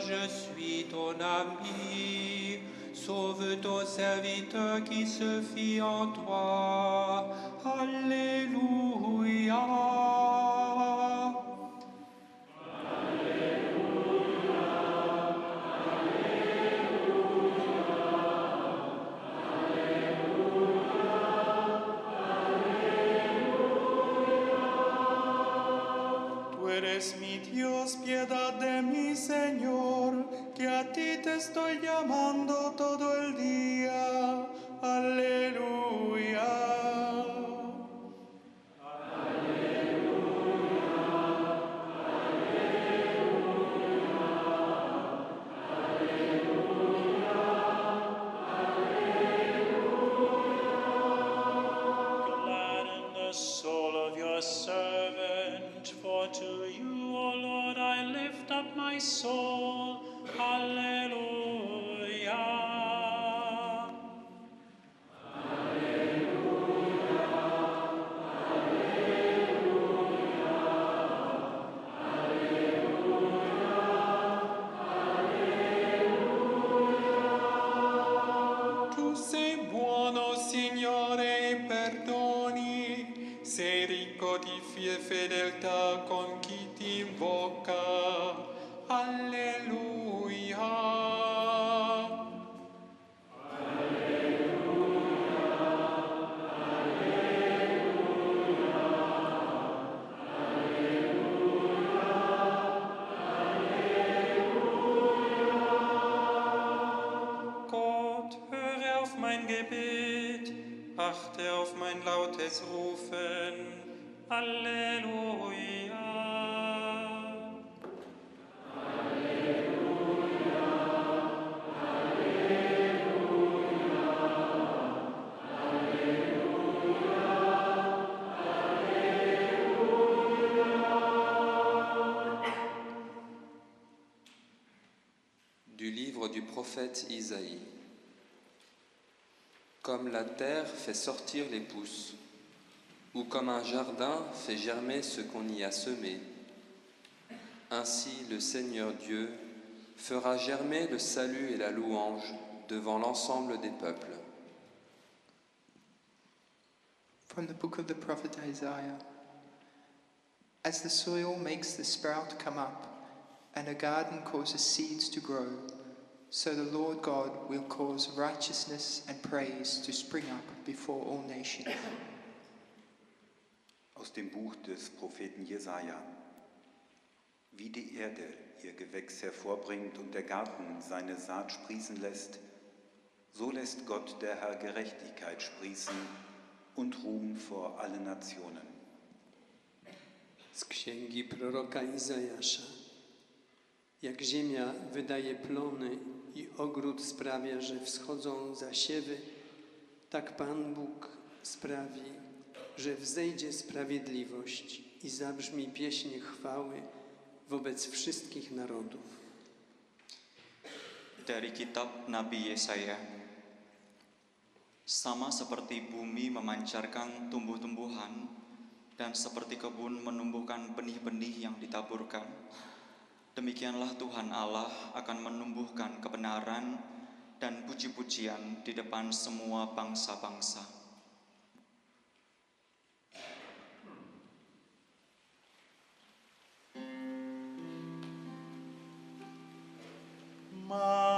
Je suis ton ami. Sauve ton serviteur qui se fie en toi. Alléluia. Estoy llamando todo el día. Prophète Isaïe. Comme la terre fait sortir les pousses, ou comme un jardin fait germer ce qu'on y a semé, ainsi le Seigneur Dieu fera germer le salut et la louange devant l'ensemble des peuples. From the book of the prophet Isaiah As the soil makes the sprout come up, and a garden causes seeds to grow, so the Lord God will cause righteousness and praise to spring up before all nations. Aus dem Buch des Propheten Jesaja. Wie die Erde ihr Gewächs hervorbringt und der Garten seine Saat sprießen lässt, so lässt Gott der Herr Gerechtigkeit sprießen und Ruhm vor allen Nationen. Z księgi proroka Izajasza. Jak ziemia wydaje plony i ogród sprawia, że wschodzą zasiewy, tak Pan Bóg sprawi, że wzejdzie sprawiedliwość i zabrzmi pieśń chwały wobec wszystkich narodów. Dari kitab Nabi Yesaya. Sama seperti bumi memancarkan tumbuh-tumbuhan dan seperti kebun menumbuhkan benih-benih yang ditaburkan, demikianlah Tuhan Allah akan menumbuhkan kebenaran dan puji-pujian di depan semua bangsa-bangsa. Mane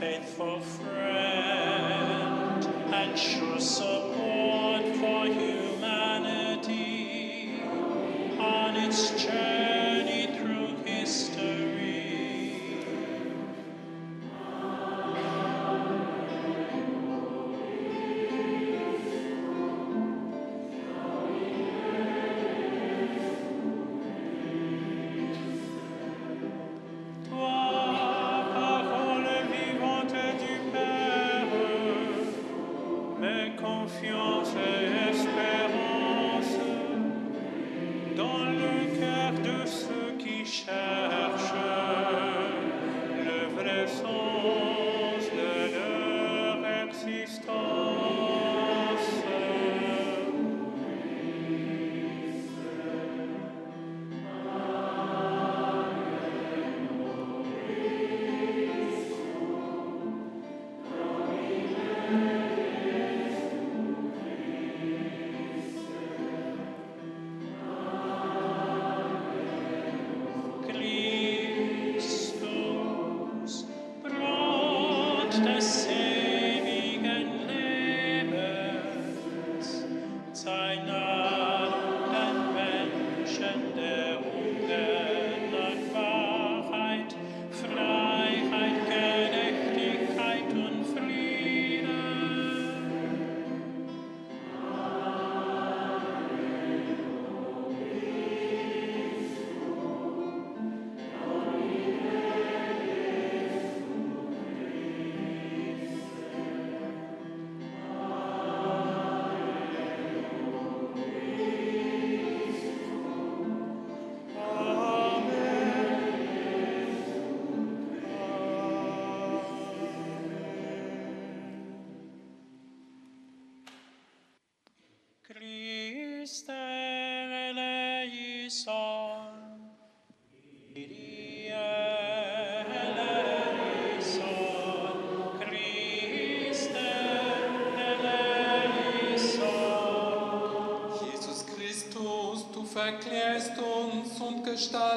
Faithful friend and sure support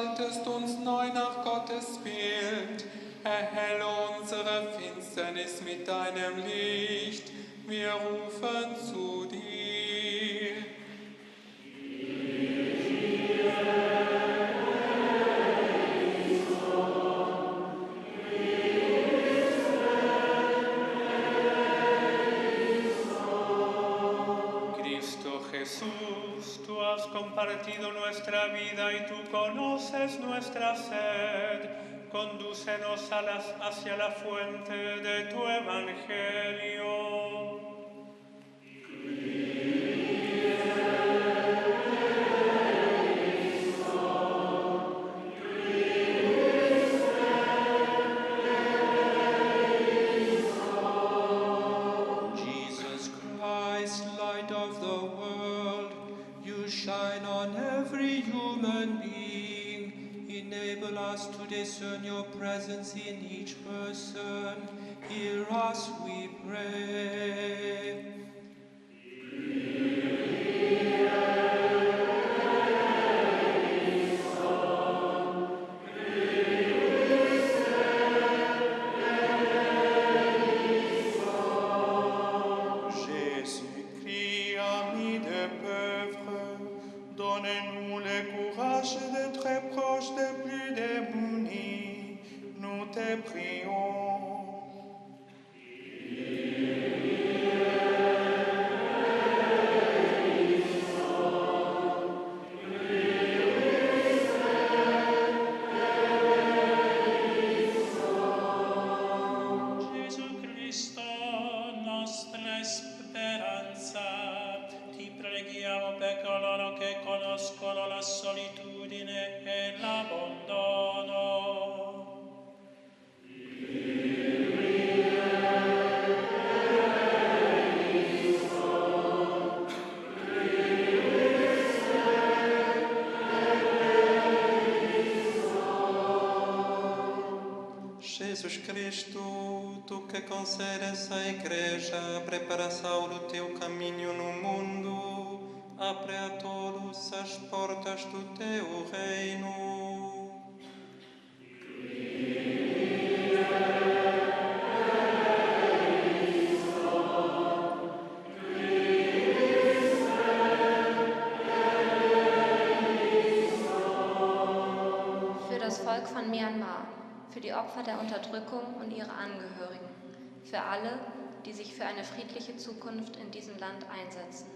gestaltest uns neu nach Gottes Bild. Erhelle unsere Finsternis mit deinem Licht. Wir rufen zu dir. Compartido nuestra vida y tú conoces nuestra sed. Condúcenos a las- hacia la fuente de tu evangelio. Your presence in each person. Hear us, we pray. Cristo, tu que concedes à Igreja a preparação do teu caminho no mundo, abre a todos as portas do teu reino. Opfer der Unterdrückung und ihre Angehörigen, für alle, die sich für eine friedliche Zukunft in diesem Land einsetzen.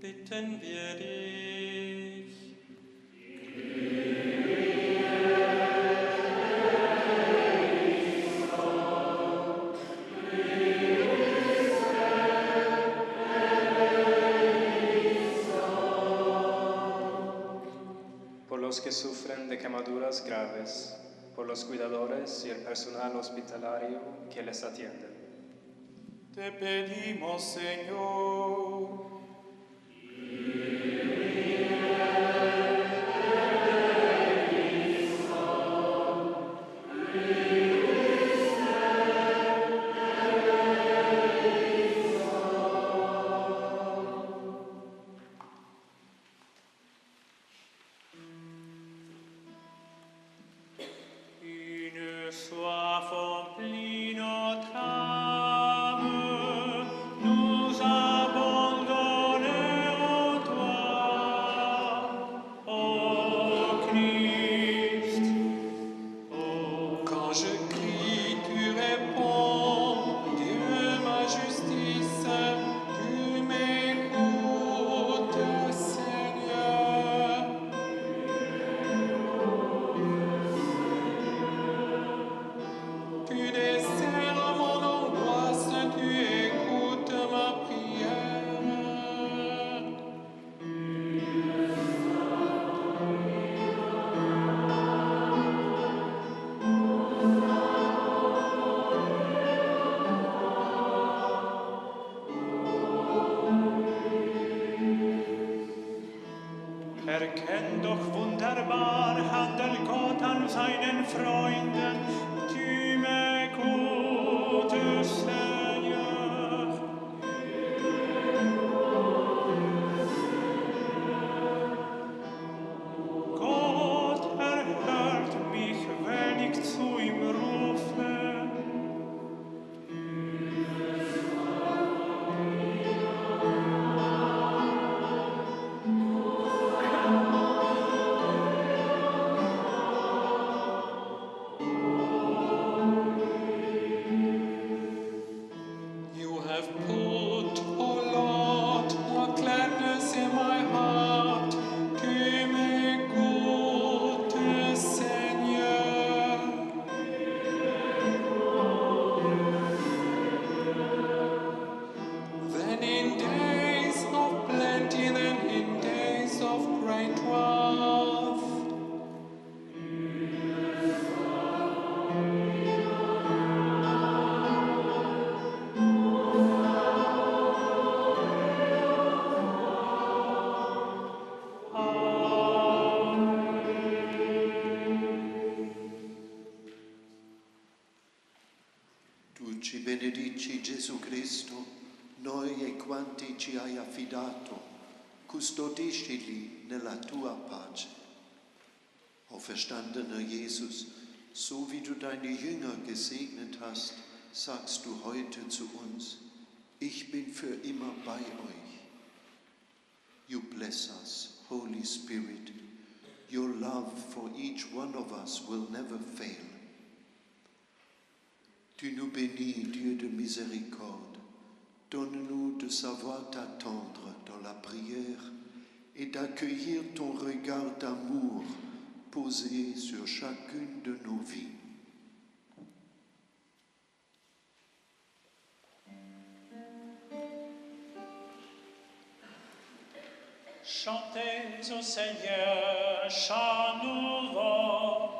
Bitten wir dich. por los que sufren de quemaduras graves, por los cuidadores y el personal hospitalario que les atienden. Te pedimos, Señor. Tu ci benedici Gesù Cristo, noi e quanti ci hai affidato, custodiscili nella tua pace. O verstandener Jesus, so wie du deine Jünger gesegnet hast, sagst du heute zu uns, ich bin für immer bei euch. You bless us, Holy Spirit. Your love for each one of us will never fail. Tu nous bénis, Dieu de miséricorde. Donne-nous de savoir t'attendre dans la prière et d'accueillir ton regard d'amour posé sur chacune de nos vies. Chantez au Seigneur, chant nouveau.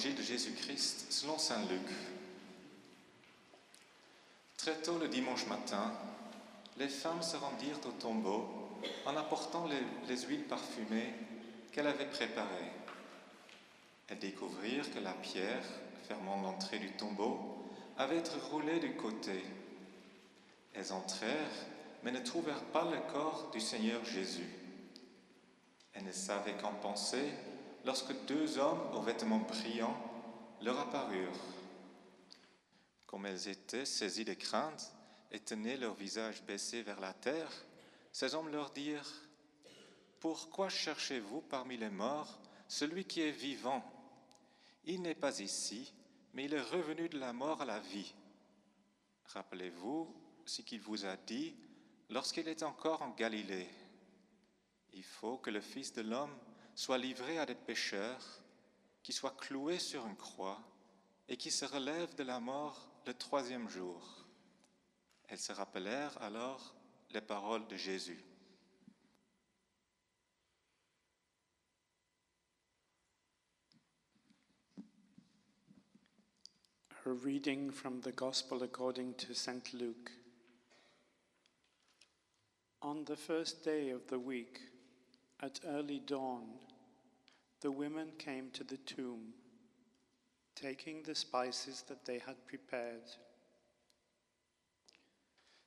De Jésus-Christ selon Saint Luc. Très tôt le dimanche matin, les femmes se rendirent au tombeau en apportant les, les huiles parfumées qu'elles avaient préparées. Elles découvrirent que la pierre fermant l'entrée du tombeau avait été roulée du côté. Elles entrèrent, mais ne trouvèrent pas le corps du Seigneur Jésus. Elles ne savaient qu'en penser lorsque deux hommes aux vêtements brillants leur apparurent. Comme elles étaient saisies de crainte et tenaient leur visage baissé vers la terre, ces hommes leur dirent Pourquoi cherchez-vous parmi les morts celui qui est vivant? Il n'est pas ici, mais il est revenu de la mort à la vie. Rappelez-vous ce qu'il vous a dit lorsqu'il est encore en Galilée. Il faut que le Fils de l'homme soit livré à des pécheurs, qui soit cloué sur une croix et qui se relève de la mort le troisième jour. Elles se rappelèrent alors les paroles de Jésus. Reading from the Gospel according to. Luke. On the first day of the week, at early dawn, the women came to the tomb, taking the spices that they had prepared.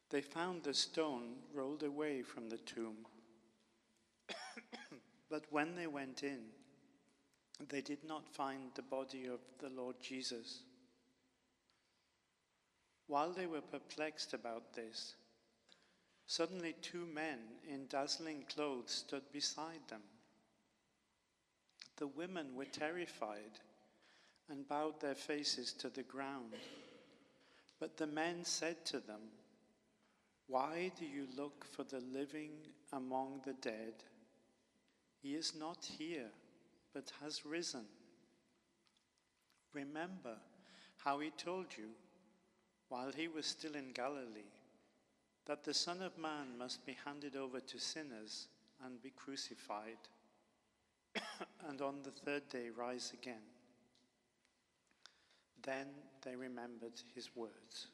They found the stone rolled away from the tomb. but when they went in, they did not find the body of the Lord Jesus. While they were perplexed about this, suddenly two men in dazzling clothes stood beside them. The women were terrified and bowed their faces to the ground. But the men said to them, Why do you look for the living among the dead? He is not here, but has risen. Remember how he told you while he was still in Galilee that the Son of Man must be handed over to sinners and be crucified, and on the third day rise again. Then they remembered his words.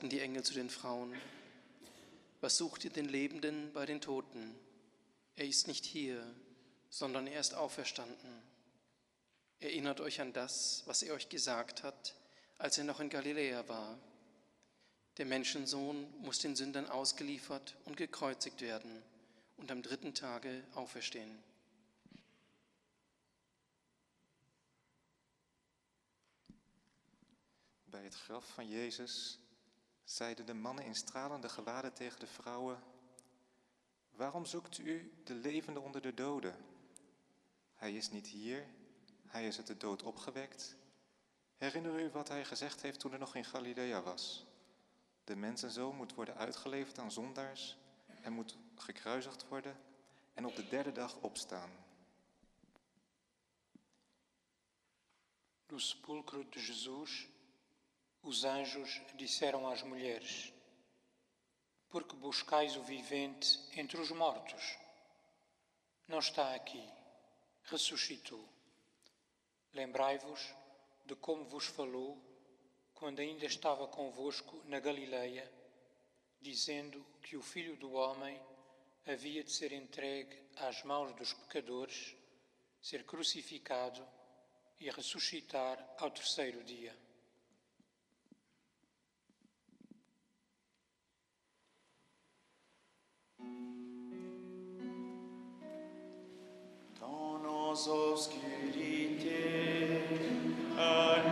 Sagten die Engel zu den Frauen, was sucht ihr den Lebenden bei den Toten? Er ist nicht hier, sondern er ist auferstanden. Erinnert euch an das, was er euch gesagt hat, als er noch in Galiläa war. Der Menschensohn muss den Sündern ausgeliefert und gekreuzigt werden und am dritten Tage auferstehen. Bij het graf van Jezus zeiden de mannen in stralende gewaden tegen de vrouwen: Waarom zoekt u de levende onder de doden? Hij is niet hier, hij is uit de dood opgewekt. Herinner u wat hij gezegd heeft toen hij nog in Galilea was? De mensenzoon moet worden uitgeleverd aan zondaars en moet gekruisigd worden en op de derde dag opstaan. No sepulcro de Jesus, os anjos disseram às mulheres: Por que buscais o vivente entre os mortos? Não está aqui, ressuscitou. Lembrai-vos de como vos falou quando ainda estava convosco na Galileia, dizendo que o Filho do Homem havia de ser entregue às mãos dos pecadores, ser crucificado e ressuscitar ao terceiro dia. Azovskį rytį. Amen.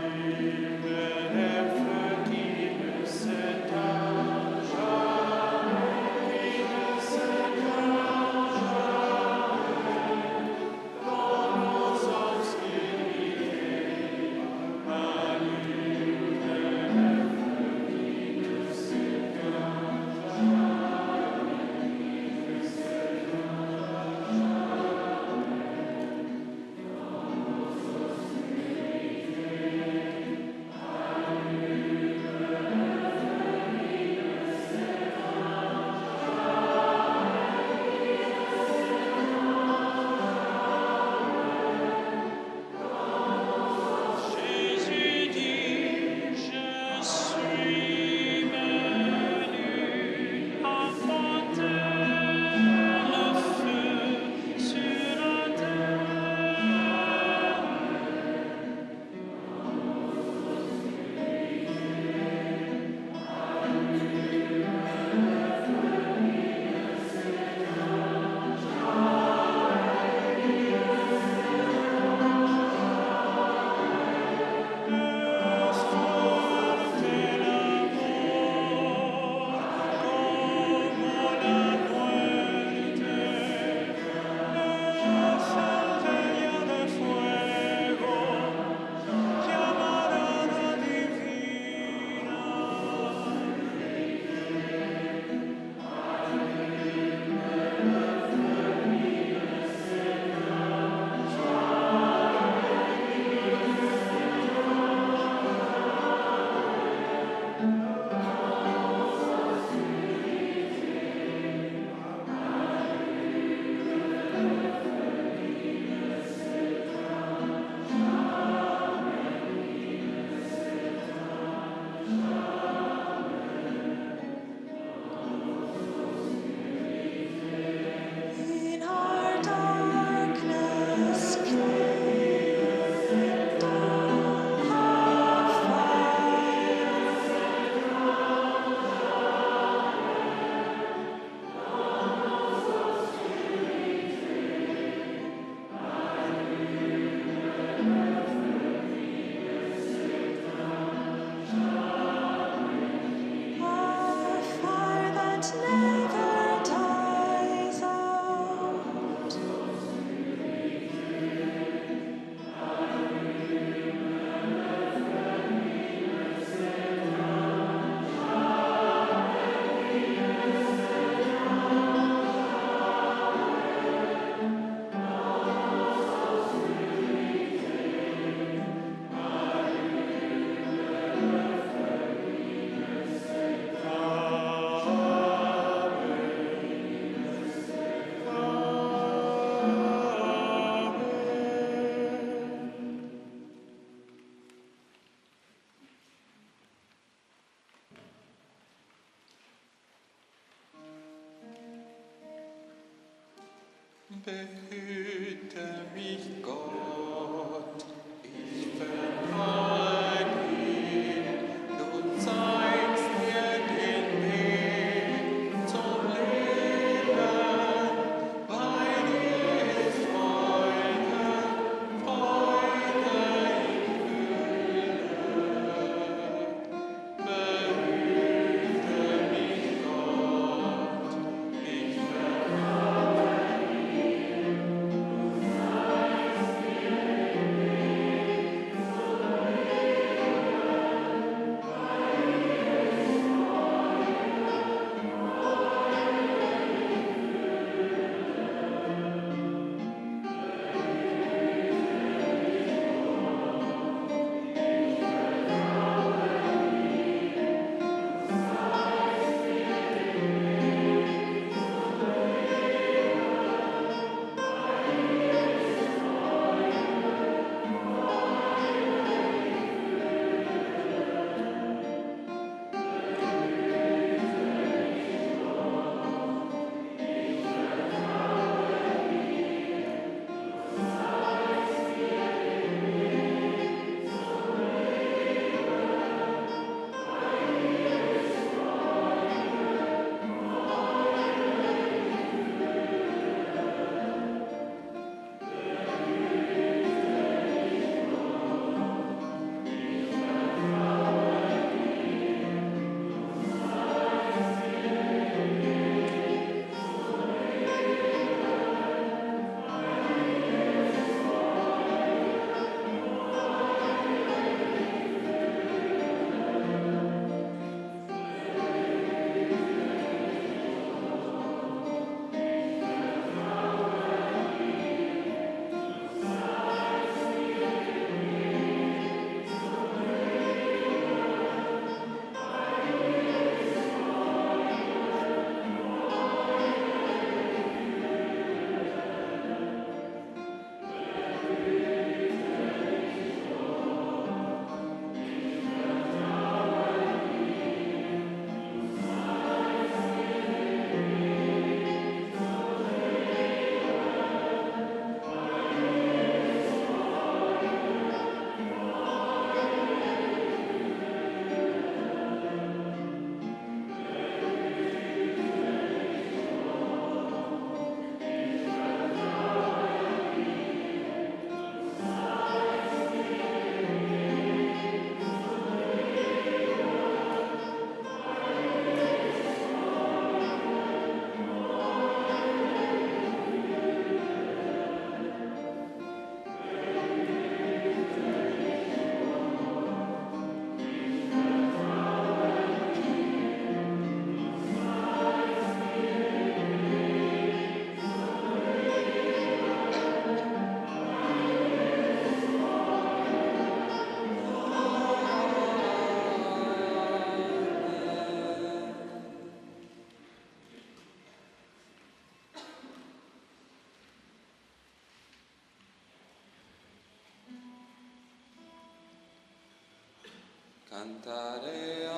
Behüte mich cantare a